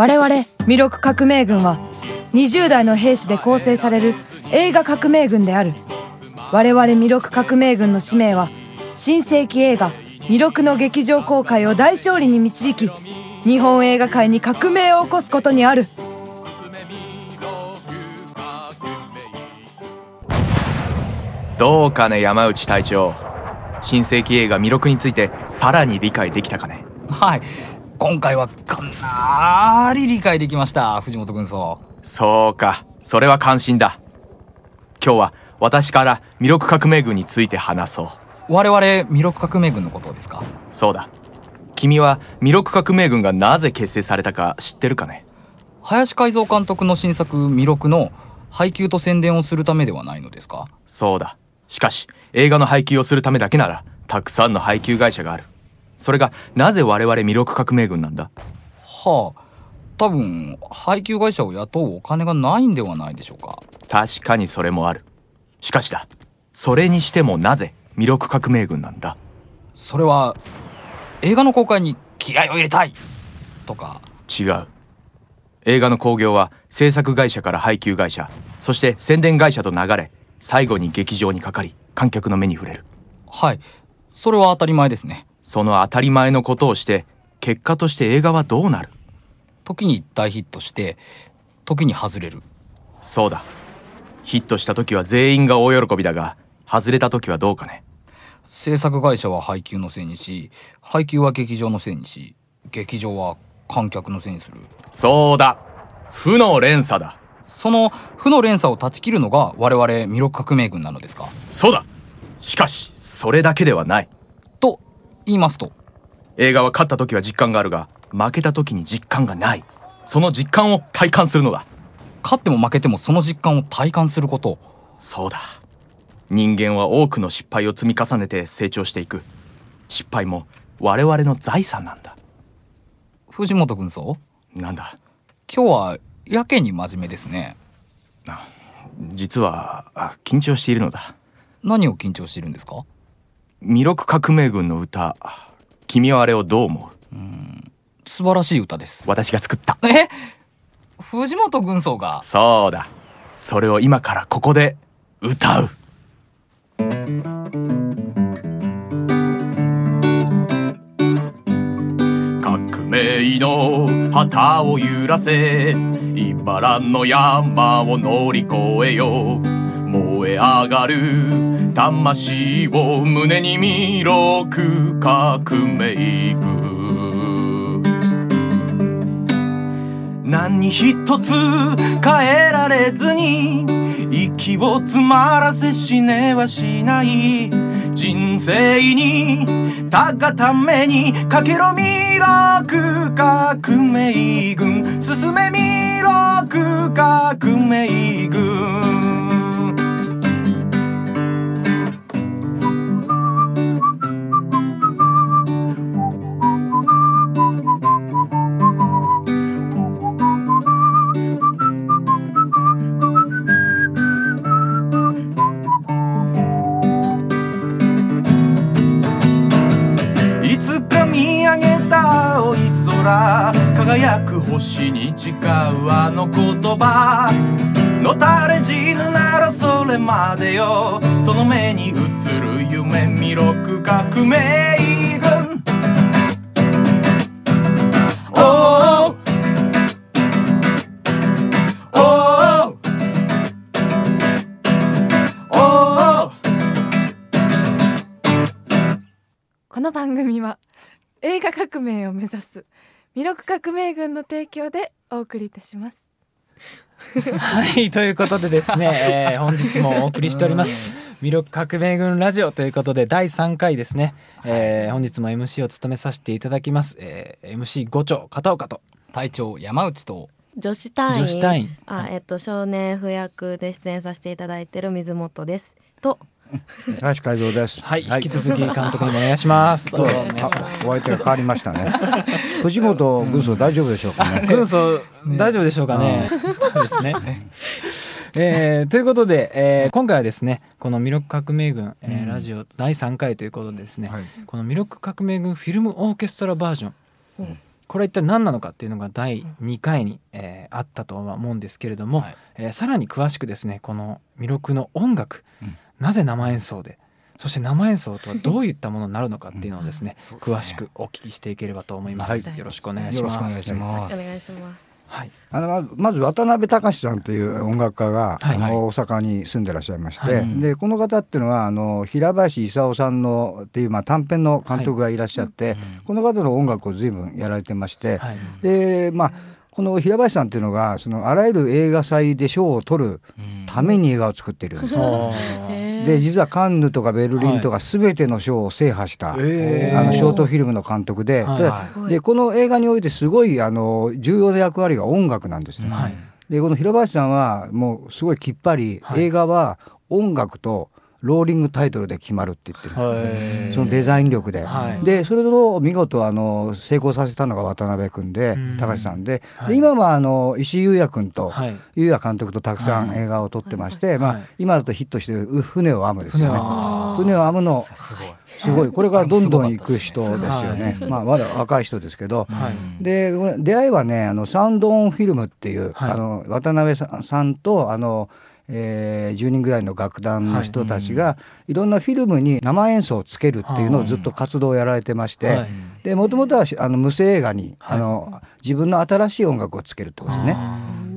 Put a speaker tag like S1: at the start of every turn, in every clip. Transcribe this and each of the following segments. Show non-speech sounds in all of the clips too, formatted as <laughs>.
S1: 我々弥勒革命軍は20代の兵士で構成される映画革命軍である。我々弥勒革命軍の使命は新世紀映画弥勒の劇場公開を大勝利に導き日本映画界に革命を起こすことにある。
S2: どうかね山内隊長。新世紀映画弥勒についてさらに理解できたかね？
S3: はい今回はかなり理解できました藤本軍曹
S2: そう。か。それは感心だ。今日は私から弥勒革命軍について話そう。
S3: 我々弥勒革命軍のことですか？
S2: そうだ。君は弥勒革命軍がなぜ結成されたか知ってるかね？
S3: 林海蔵監督の新作弥勒の配給と宣伝をするためではないのですか？
S2: そうだ。しかし映画の配給をするためだけならたくさんの配給会社があるそれがなぜ我々弥勒革命軍なんだ？
S3: はあ多分配給会社を雇うお金がないんではないでしょうか。
S2: 確かにそれもある。しかしだそれにしてもなぜ弥勒革命軍なんだ？
S3: それは映画の公開に気合を入れたい！とか。
S2: 違う。映画の興行は制作会社から配給会社そして宣伝会社と流れ最後に劇場にかかり観客の目に触れる。
S3: はい。それは当たり前ですね
S2: その当たり前のことをして結果として映画はどうなる？
S3: 時に大ヒットして時に外れる。
S2: そうだ。ヒットした時は全員が大喜びだが外れた時はどうかね。
S3: 制作会社は配給のせいにし配給は劇場のせいにし劇場は観客のせいにする。
S2: そうだ。負の連鎖だ。
S3: その負の連鎖を断ち切るのが我々弥勒革命軍なのですか？
S2: そうだ。しかしそれだけではない。
S3: と言いますと。
S2: 映画は勝った時は実感があるが負けた時に実感がない。その実感を体感するのだ。
S3: 勝っても負けてもその実感を体感すること。
S2: そうだ。人間は多くの失敗を積み重ねて成長していく。失敗も我々の財産なんだ。
S3: 藤本軍曹
S2: なんだ？
S3: 今日はやけに真面目ですね。
S2: 実はあ緊張しているのだ。
S3: 何を緊張しているんですか？
S2: 弥勒革命軍の歌君はあれをどう思う？
S3: 素晴らしい歌です。
S2: 私が作った。
S3: え？藤本軍曹が？
S2: そうだ。それを今からここで歌う。革命の旗を揺らせ茨の山を乗り越えよ燃え上がる。魂を胸に見ろく革命軍何一つ変えられずに息を詰まらせ死ねはしない。人生にたがためにかけろミラク革命軍進めミラク革命軍く星に誓うあの言葉。のたれ死ぬならそれまでよ。その目に映る夢弥勒革命軍。おー。おー。おー。
S1: この番組は映画革命を目指す弥勒革命軍の提供でお送りいたします。
S4: はい、ということでですね、<laughs> えー本日もお送りしております。魅力革命軍ラジオということで第3回ですね、えー本日も MC を務めさせていただきます、えー MC5 丁片岡と
S3: 隊長山内と
S5: 女子隊。員あえっと少年不役で出演させていただいてる水本です。と
S6: 林海蔵です。
S4: はい、引き続き監督にもお願いします。お
S6: 相手が変わりましたね。<laughs> 藤本軍曹大丈夫でしょうかね。<laughs>
S4: 軍曹大丈夫でしょうかね。そうですね。<laughs> えーということで、えー今回はですねこの「魅力革命軍、えー
S3: うん。
S4: ラジオ第3回ということでですね、
S3: はい。
S4: この「魅力革命軍フィルムオーケストラバージョン」
S5: うん。
S4: これは一体何なのかっていうのが第2回に、えーあったとは思うんですけれども、
S3: はい。
S4: えーさらに詳しくですねこの魅力の音楽、
S3: うん
S4: なぜ生演奏でそして生演奏とはどういったものになるのかっていうのをですね、
S3: そうですね。
S4: 詳しくお聞きしていければと思います、
S5: はい。
S4: よろしくお願いします。
S3: お願いします
S5: お願いします。
S4: はい。
S6: あのまず渡辺隆さんという音楽家が、
S4: はい。
S6: あの大阪に住んでらっしゃいまして、
S4: はい。
S6: でこの方っていうのはあの平林勲さんのっていう、まあ、短編の監督がいらっしゃって、この方の音楽を随分やられてまして、
S4: はい。
S6: でまあこの平林さんっていうのがそのあらゆる映画祭で賞を取るために映画を作っているんですよ。
S4: おー
S5: へー。
S6: で実はカンヌとかベルリンとか全ての賞を制覇した、
S4: えー。
S6: あのショートフィルムの監督で、
S4: はい。
S6: でこの映画においてすごいあの重要な役割が音楽なんですね。
S4: はい。
S6: でこの平林さんはもうすごいきっぱり、
S4: はい。
S6: 映画は音楽とローリングタイトルで決まるって言ってる、
S4: はい。
S6: そのデザイン力で、
S4: はい。
S6: でそれを見事あの成功させたのが渡辺君で
S4: うん。
S6: 高橋さんで,、
S4: はい。
S6: で今はあの石井裕也君と、
S4: はい。
S6: 裕也監督とたくさん映画を撮ってまして、まあ
S4: はい。
S6: 今だとヒットしてるう「船を編む」ですよね。船を編む。の
S3: すごい。
S6: すごい。これからどんどん行く人ですよね、
S4: はい。
S6: まあまだ若い人ですけど、
S4: はい。
S6: で出会いはねあのサウンドオンフィルムっていう、
S4: はい。
S6: あの渡辺さんさんとあの、えー10人ぐらいの楽団の人たちが、いろんなフィルムに生演奏をつけるっていうのをずっと活動をやられてまして、
S4: はい。
S6: でもともとはしあの無声映画に、
S4: はい。
S6: あの自分の新しい音楽をつけるってことですね。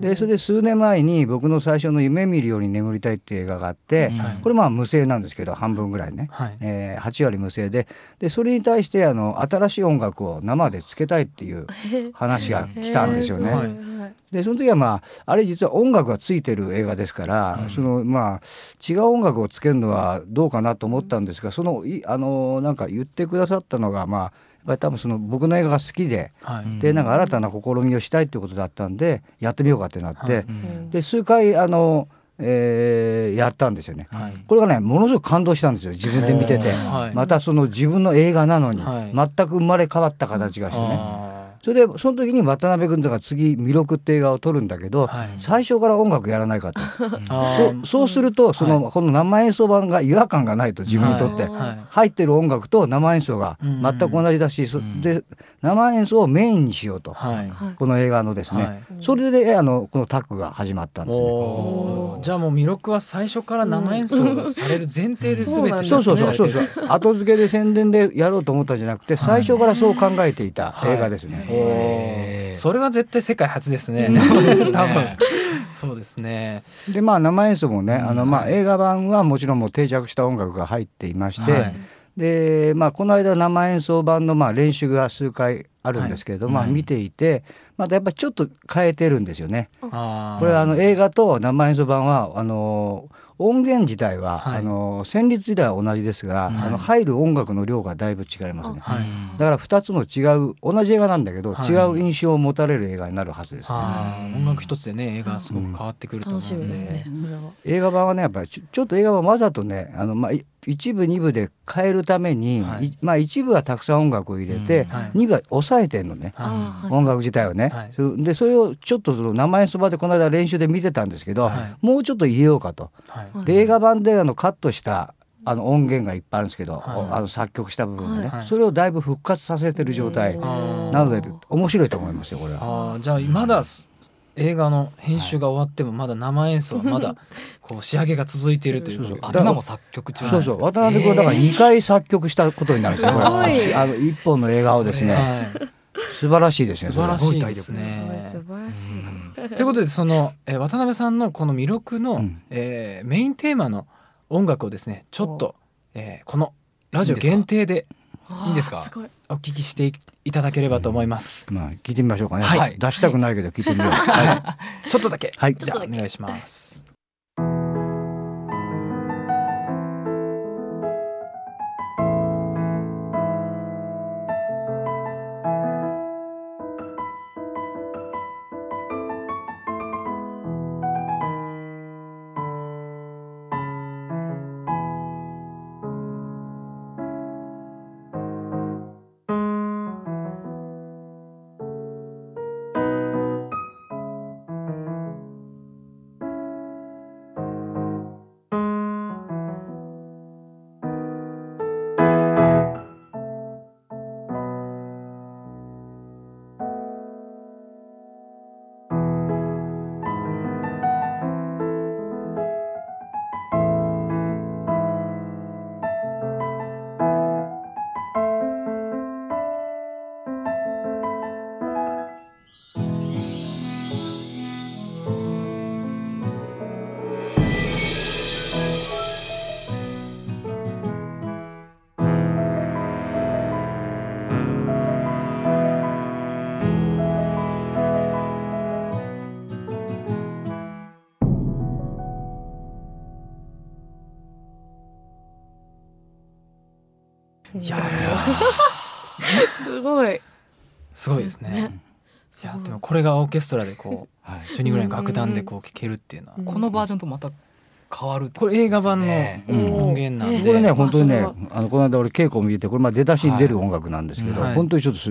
S6: でそれで数年前に僕の最初の「夢見るように眠りたい」っていう映画があって、
S4: はい。
S6: これまあ無声なんですけど半分ぐらいね、
S4: はい。
S6: えー8割無声で。でそれに対してあの新しい音楽を生でつけたいっていう話が来たんですよね。
S4: はい。
S6: でその時はまああれ実は音楽がついてる映画ですから、そのまあ違う音楽をつけるのはどうかなと思ったんですがそのいあのなんか言ってくださったのがまあやっぱり多分その僕の映画が好きで。
S4: はい。
S6: でなんか新たな試みをしたいってことだったんでやってみようかってなって、
S4: はい
S6: で数回あの、えーやったんですよね。
S4: はい。
S6: これがねものすごく感動したんですよ自分で見てて、
S4: はい。
S6: またその自分の映画なのに、
S4: はい。
S6: 全く生まれ変わった形がしてね、
S4: あ
S6: それでその時に渡辺君とか次「魅力」って映画を撮るんだけど、
S4: はい。
S6: 最初から音楽やらないかと、<laughs> そ
S4: ー。
S6: そうするとその、この生演奏版が違和感がないと自分にとって、
S4: はい。
S6: 入ってる音楽と生演奏が
S4: うん。
S6: 全く同じだし、そで生演奏をメインにしようと、
S4: はい。
S6: この映画のですね、
S4: はい。
S6: それであのこのタッグが始まったんですね。
S4: じゃあもう魅力は最初から生演奏がされる前提で全て
S6: そうそうそうそう。<laughs> そう後付けで宣伝でやろうと思ったんじゃなくて最初からそう考えていた
S4: はい
S6: 映画ですね。
S4: それは絶対世界初ですね。多分。そうですね。
S6: でまあ生演奏もね、あのまあ映画版はもちろんもう定着した音楽が入っていまして、
S4: はい。
S6: でまあこの間生演奏版のまあ練習が数回あるんですけれども、
S4: はい
S6: まあ見ていてまたやっぱりちょっと変えてるんですよね。これはあの映画と生演奏版はあの音源自体は、
S4: はい
S6: あの旋律自体は同じですが、
S4: はい
S6: あの入る音楽の量がだいぶ違いますね。
S4: はい。
S6: だから2つの違う同じ映画なんだけど、
S4: はい
S6: 違う印象を持たれる映画になるはずです、ね
S4: あー音楽一つでね映画すごく変わってくると思うん
S5: ですね。
S6: 映画版はねやっぱりちょちょっと映画版わざとねあの、まあ、い一部二部で変えるために、
S4: はい。
S6: いまあ、一部はたくさん音楽を入れて、
S4: うん。はい。
S6: 二部は抑えてんのね、
S4: は
S5: あー。
S6: 音楽自体をね、
S4: はい。
S6: そでそれをちょっとその生演奏場でこの間練習で見てたんですけど、
S4: はい。
S6: もうちょっと入れようかと。
S4: はい。
S6: で映画版であのカットしたあの音源がいっぱいあるんですけど、
S4: はい。
S6: あの作曲した部分がね、
S4: はい。
S6: それをだいぶ復活させてる状態
S5: うん。
S6: なので面白いと思いますよこれは。
S4: あー。じゃあまだす映画の編集が終わってもまだ生演奏はまだこう仕上げが続いているということで。
S3: あ今も作曲中なん
S6: そう
S3: ですか
S6: そう渡辺君はだから2回作曲したことになるんですよ、これ
S5: すごい。
S6: あの一本の映画をですね、
S4: はい。
S6: 素晴らしいですね。
S4: 素晴らしいです
S5: す
S4: ね。
S5: 素晴らしい。
S4: ということでその、えー渡辺さんのこの魅力の、
S6: うん。
S4: えーメインテーマの音楽をですねちょっと、えーこのラジオ限定で
S3: いいですか？
S5: すごい。
S4: お聞きしていいただければと思います。
S6: まあ聞いてみましょうかね、
S3: はい。
S6: 出したくないけど聞いてみよう。<laughs> はい、
S4: ちょっとだけ、
S6: はい。
S4: じゃあ
S5: ちょっとだけ。
S4: お願いします。いや <laughs>
S5: すごい。
S4: すごいですね。
S5: ね。
S4: いやでもこれがオーケストラでこう
S3: はい。
S4: 12ぐらいの楽団でこう聴けるっていうのは、
S5: うん。
S3: このバージョンとまた変わるって
S4: これ映画版の
S3: ね
S5: うん。
S4: 音源なんで、
S6: これね
S5: え
S6: 本当にね
S5: あ
S6: のこの間俺稽古を見ててこれまあ出だしに出る音楽なんですけど、
S4: はい。
S6: 本当にちょっとす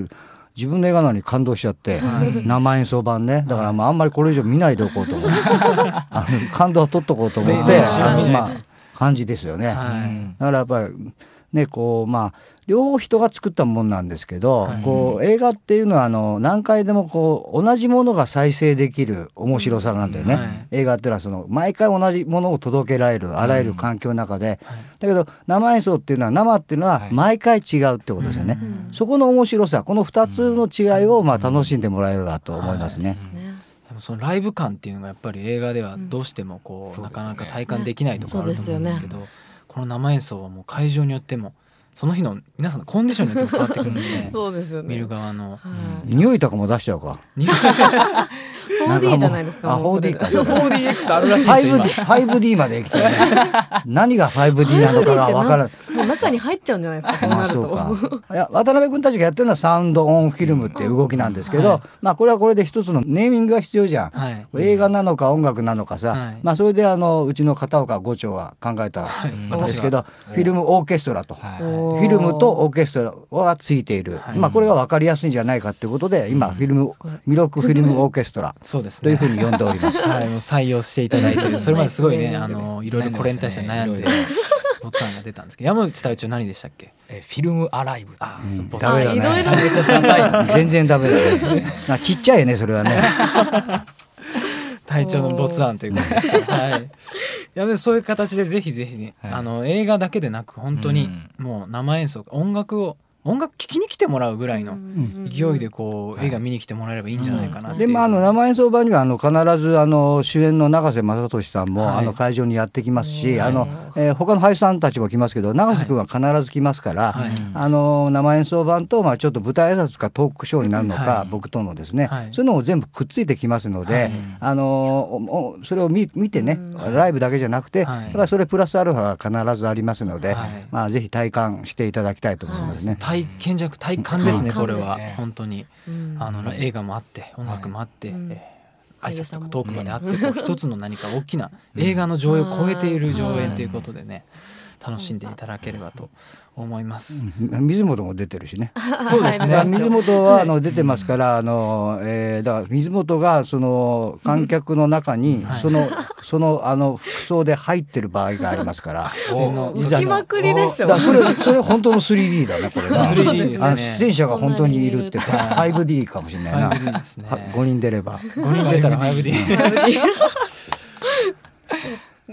S6: 自分の映画なのに感動しちゃって、
S4: はい。
S6: 生演奏版ね。だからまああんまりこれ以上見ないでおこうと思ってあの感動を取っとこうと思ってまあ感じですよね。
S4: はい。
S3: うん
S6: だからやっぱりねこうまあ両方人が作ったもんなんですけど、
S4: はい。
S6: こう映画っていうのはあの何回でもこう同じものが再生できる面白さなんだよね、
S4: はい。
S6: 映画っていうのはその毎回同じものを届けられるあらゆる環境の中で、だけど生演奏っていうのは生っていうのは
S3: はい。
S6: 毎回違うってことですよね、
S5: うん。
S6: そこの面白さこの2つの違いをまあ楽しんでもらえればと思いますね。
S5: ね。
S4: でもそのライブ感っていうのがやっぱり映画ではどうしてもこう、
S3: うん。
S4: なかなか体感できないところあると思うんですけど、
S5: ね
S4: この生演奏はもう会場によってもその日の皆さんのコンディションによっても変わってくるんで <laughs>
S5: そうですよね。
S4: 見る側の
S5: はい
S6: 匂いとかも出しちゃうか。<laughs>
S5: 4D じゃないですか。
S6: あ
S5: もうそれ
S6: 4D か。
S4: 4DX あるらしいですよ
S6: 5D, 5D まで来てね。何が 5D なのかが分からん。
S5: もう中に入っちゃうんじゃないですか。そうなる
S6: そう
S5: と。
S6: か。いや渡辺君たちがやってるのはサウンドオンフィルムっていう動きなんですけど、
S4: はい。
S6: まあこれはこれで一つのネーミングが必要じゃん、
S4: はい。
S6: 映画なのか音楽なのかさ、
S4: はい。
S6: まあそれであのうちの片岡伍長が考えたんですけど、フィルムオーケストラと。フィルムとオーケストラがついている、
S4: はい。
S6: まあこれが分かりやすいんじゃないかということで今フィルム魅力フィルムオーケストラ
S4: そうですね。
S6: というふうに呼んでおります。<laughs>
S4: はい、もう採用していただいて。<laughs> それまですごいねあのいろいろこれに対して悩んで。ボツさんが出たんですけど山内隊長何でしたっけ？
S3: えフィルムアライブ。
S4: あ
S6: うん。
S4: そうボツ
S6: ダメだね。全然ダメだね。まあちっちゃいねそれはね。
S4: 隊長の没案ということでした。はい。いやでもそういう形でぜひぜひね、
S3: はい。
S4: あの映画だけでなく本当にもう生演奏音楽を音楽聴きに来てもらうぐらいの勢いでこう、映画見に来てもらえればいいんじゃないかな。
S6: でまああの生演奏版にはあの必ずあの主演の永瀬正敏さんも、
S4: はい。
S6: あの会場にやってきますし、
S5: うん
S6: あの、えー他の俳優さんたちも来ますけど永瀬君は必ず来ますから、
S4: はい。
S6: あの生演奏版とまあちょっと舞台挨拶かトークショーになるのか、
S4: はい。
S6: 僕とのですね、
S4: はい。
S6: そういうのも全部くっついてきますので、
S4: はい。
S6: あのおおそれを見見てね、ライブだけじゃなくて、
S4: はい。
S6: やっぱりそれプラスアルファが必ずありますので、
S4: はい。
S6: まあぜひ体感していただきたいと思いますね。
S4: 体験じゃなく体感ですね、これは。
S3: ね
S4: 本当に。
S5: うん。
S4: あの映画もあって音楽もあって、
S5: うん。
S4: えー挨拶とかトークまであってこう一つの何か大きな映画の上映を超えている上演ということでね楽しんでいただければと思います。
S6: うん。水本も出てるしね。<laughs>
S4: そうですね。
S6: 水本はあの出てますから、あのえーだから水本がその観客の中に
S4: はい。
S6: そのそのあの服装で入ってる場合がありますから。
S4: 普通の
S6: 実は
S5: 吹きまくりでしょ。
S6: だからそれそれ本当の 3D だねこれが。<laughs>
S4: 3D ですね。
S6: あの出演者が本当にいるって
S5: こん
S4: なに
S6: 5D かもしれないな。
S4: 5D ですね。
S6: は5人出れば。
S4: 5人出たら 5D <laughs>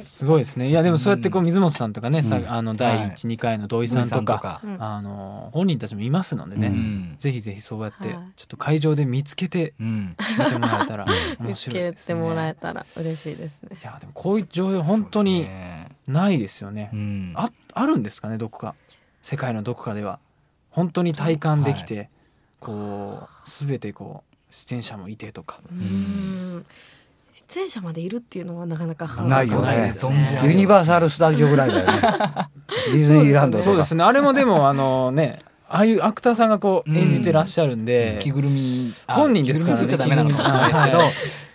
S4: すごいですね。いやでもそうやってこう水本さんとかね、さあの第
S3: はい。
S4: 12回の土井さんとか,、あの本人たちもいますのでね、
S3: うん。
S4: ぜひぜひそうやって
S5: はい。
S4: ちょっと会場で見つけて
S3: うん。
S4: 見てもらえたら <laughs> 面
S5: 見つけ
S4: 白いですね。
S5: てもらえたら嬉しいです。ね。
S4: いやでもこういう上映本当にないですよね。
S3: うん。
S4: ああるんですかねどこか。世界のどこかでは。本当に体感できて、こう全てこう出演者もいてとか。
S5: うん出演者までいるっていうのはなかなか
S6: ないよね。ユニバーサル・スタジオぐらいだよね。<laughs> ディズニーランドとか。
S4: そうですね。あれもでもあのねああいうアクターさんがこう演じてらっしゃるんで、
S3: 着ぐるみ。あ
S4: 本人ですからね。
S3: 着ぐ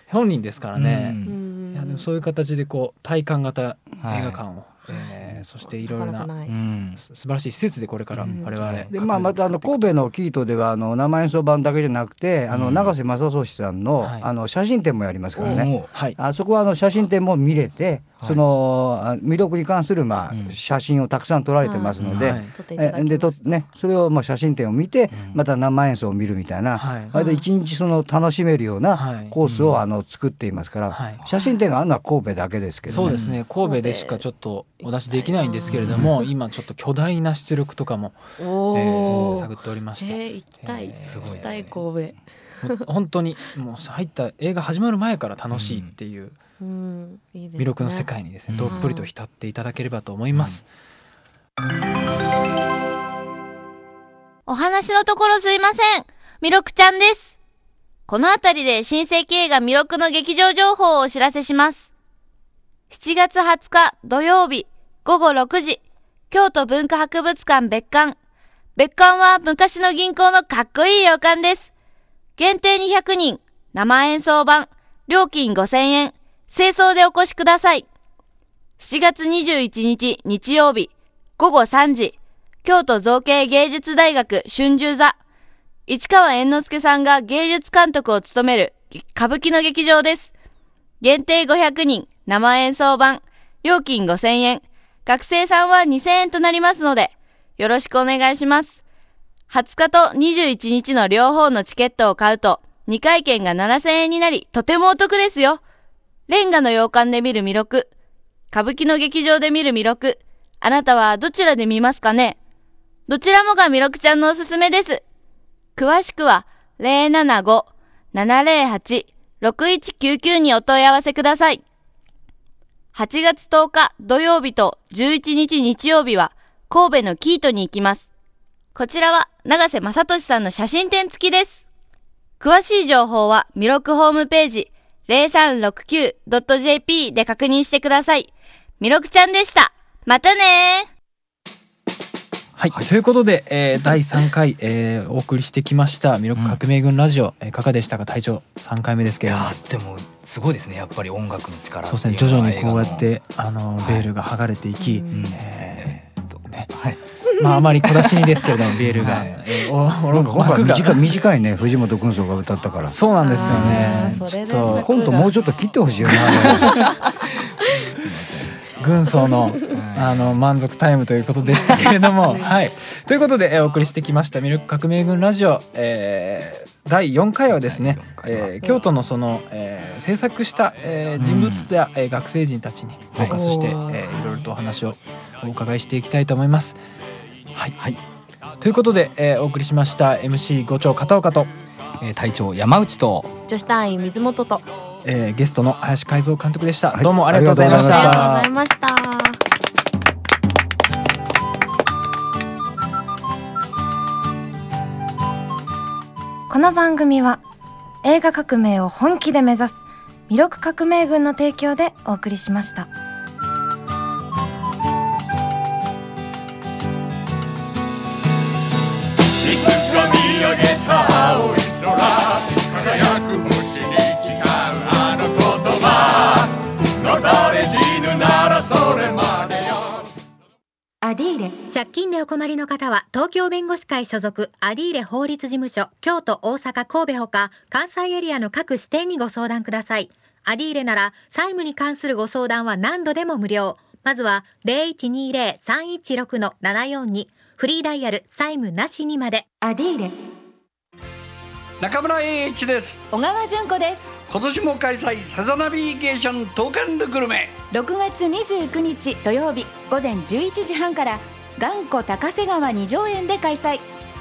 S4: 本人ですからね、
S3: うん。
S5: うん
S4: いやでもそういう形でこう体感型映
S3: はい。
S4: 画館を、えーそしていろいろな
S5: なかなかない。
S3: うん
S4: す素晴らしい施設でこれから
S5: うん。
S4: 我々、
S6: でまあ、またあの神戸のキートではあの生演奏版だけじゃなくてあの
S3: うん。
S6: 永瀬正敏さんの,、
S4: はい。
S6: あの写真展もやりますからね。
S4: はい。
S6: あそこはあの写真展も見れて、
S3: はい。
S6: そのあ魅力に関するまあ、
S3: うん。
S6: 写真をたくさん撮られてますので、
S4: はい。
S5: 撮ってい
S6: でとねそれをまあ写真展を見て、
S3: ん。
S6: また生演奏を見るみたいな、
S4: はい。
S6: 割と一日その楽しめるような
S4: はい。
S6: コースをあの作っていますから、
S4: はい。
S6: 写真展があるのは神戸だけですけど、ね、
S4: そうですね。神戸でしかちょっとお出しできないんですけれども今ちょっと巨大な出力とかも、え
S5: おー
S4: ー探っておりまして、
S5: えー行きたい、
S4: えー
S3: すごいですね
S5: 行きたい神戸。
S4: ほ <laughs> 本当にもう入った映画始まる前から楽しいっていう。魅力の世界にですね、
S3: うん
S4: どっぷりと浸っていただければと思います。
S7: お話のところすいません。みろくちゃんです。このあたりで新世紀映画魅力の劇場情報をお知らせします。7月20日土曜日午後6時、京都文化博物館別館。別館は昔の銀行のかっこいい洋館です。限定200人、生演奏版、料金5000円、清掃でお越しください。7月21日日曜日、午後3時、京都造形芸術大学春秋座。市川猿之助さんが芸術監督を務める歌舞伎の劇場です。限定500人、生演奏版、料金5000円、学生さんは2000円となりますので、よろしくお願いします。20日と21日の両方のチケットを買うと、2回券が7000円になり、とてもお得ですよ。レンガの洋館で見る魅力、歌舞伎の劇場で見る魅力、あなたはどちらで見ますかねどちらもが魅力ちゃんのおすすめです。詳しくは、075-708-6199にお問い合わせください。8月10日土曜日と11日日曜日は神戸のキートに行きます。こちらは長瀬正俊さんの写真展付きです。詳しい情報はミロクホームページ 0369.jp で確認してください。ミロクちゃんでした。またねー
S4: はい、ということで、えー第3回、えーお送りしてきました「ミロック革命軍ラジオ」えーいかがでしたか？隊長3回目ですけ
S3: い
S4: れども。
S3: でもすごいですねやっぱり音楽の力
S4: そうですね。徐々にこうやっ
S3: 映
S4: てあのベールが剥がれていき、
S3: うん。
S4: えーね。
S3: はい。
S4: まああまり小出しにですけれどもベールが、
S3: はい。
S4: えーおお
S6: なんか短い短いね藤本軍曹が歌ったから。
S4: そうなんですよ
S5: あ
S4: ねちょっと。
S6: 今度もうちょっと切ってほしいよな。<laughs>
S4: 軍曹のあの満足タイムということでしたけれども、<laughs> はい、ということで、えーお送りしてきました「ミルク革命軍ラジオ」えー第4回はですね、えー京都のその、えー制作した、えー人物や、えー学生人たちにフォーカスして、
S5: はい。
S4: えーいろいろとお話をお伺いしていきたいと思います。はい、
S3: はい。
S4: ということで、えーお送りしました MC 五長片岡と、
S3: えー隊長山内と
S5: 女子隊員水本と
S4: えーゲストの林海蔵監督でした、
S6: はい。
S4: どうもありがとうございまし
S6: た。
S5: ありがとうございました。
S1: この番組は映画革命を本気で目指す魅力革命軍の提供でお送りしました。ィーレ。
S8: 借金でお困りの方は東京弁護士会所属アディーレ法律事務所京都大阪神戸ほか関西エリアの各支店にご相談ください。アディーレなら債務に関するご相談は何度でも無料。まずは0120-316-742フリーダイヤル債務なしにまで。
S1: アディーレ
S9: 中村栄一です。
S10: 小川純子です
S9: 今年も開催サザナビゲーション東海グルメ。
S10: 6月29日土曜日午前11時半から頑固高瀬川二条園で開催。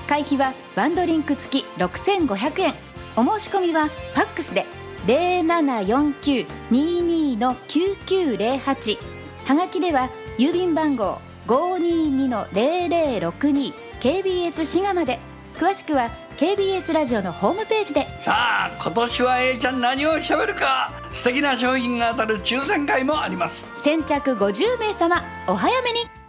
S10: 会費はワンドリンク付き6500円。お申し込みはファックスで074922-9908はがきでは郵便番号522-0062 KBS 滋賀まで。詳しくは KBS ラジオのホームページで。
S9: さあ今年は A ちゃん何を喋るか。素敵な商品が当たる抽選会もあります。
S10: 先着50名様お早めに